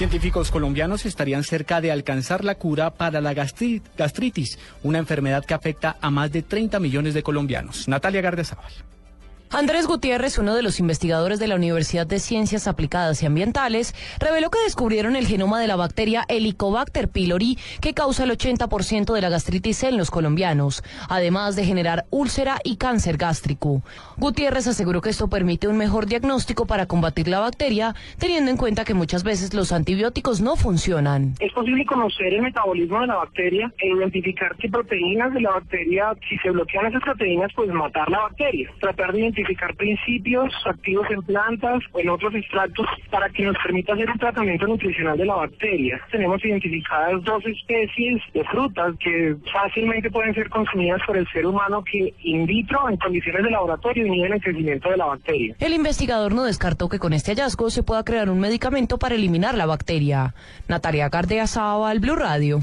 Científicos colombianos estarían cerca de alcanzar la cura para la gastritis, una enfermedad que afecta a más de 30 millones de colombianos. Natalia Gardezábal. Andrés Gutiérrez, uno de los investigadores de la Universidad de Ciencias Aplicadas y Ambientales, reveló que descubrieron el genoma de la bacteria Helicobacter pylori que causa el 80% de la gastritis en los colombianos, además de generar úlcera y cáncer gástrico. Gutiérrez aseguró que esto permite un mejor diagnóstico para combatir la bacteria, teniendo en cuenta que muchas veces los antibióticos no funcionan. Es posible conocer el metabolismo de la bacteria e identificar qué proteínas de la bacteria, si se bloquean esas proteínas, pues matar la bacteria. Tratar de identificar identificar principios activos en plantas o en otros extractos para que nos permita hacer un tratamiento nutricional de la bacteria. Tenemos identificadas dos especies de frutas que fácilmente pueden ser consumidas por el ser humano que in vitro, en condiciones de laboratorio, inhiben el crecimiento de la bacteria. El investigador no descartó que con este hallazgo se pueda crear un medicamento para eliminar la bacteria. Natalia Cardea al Blue Radio.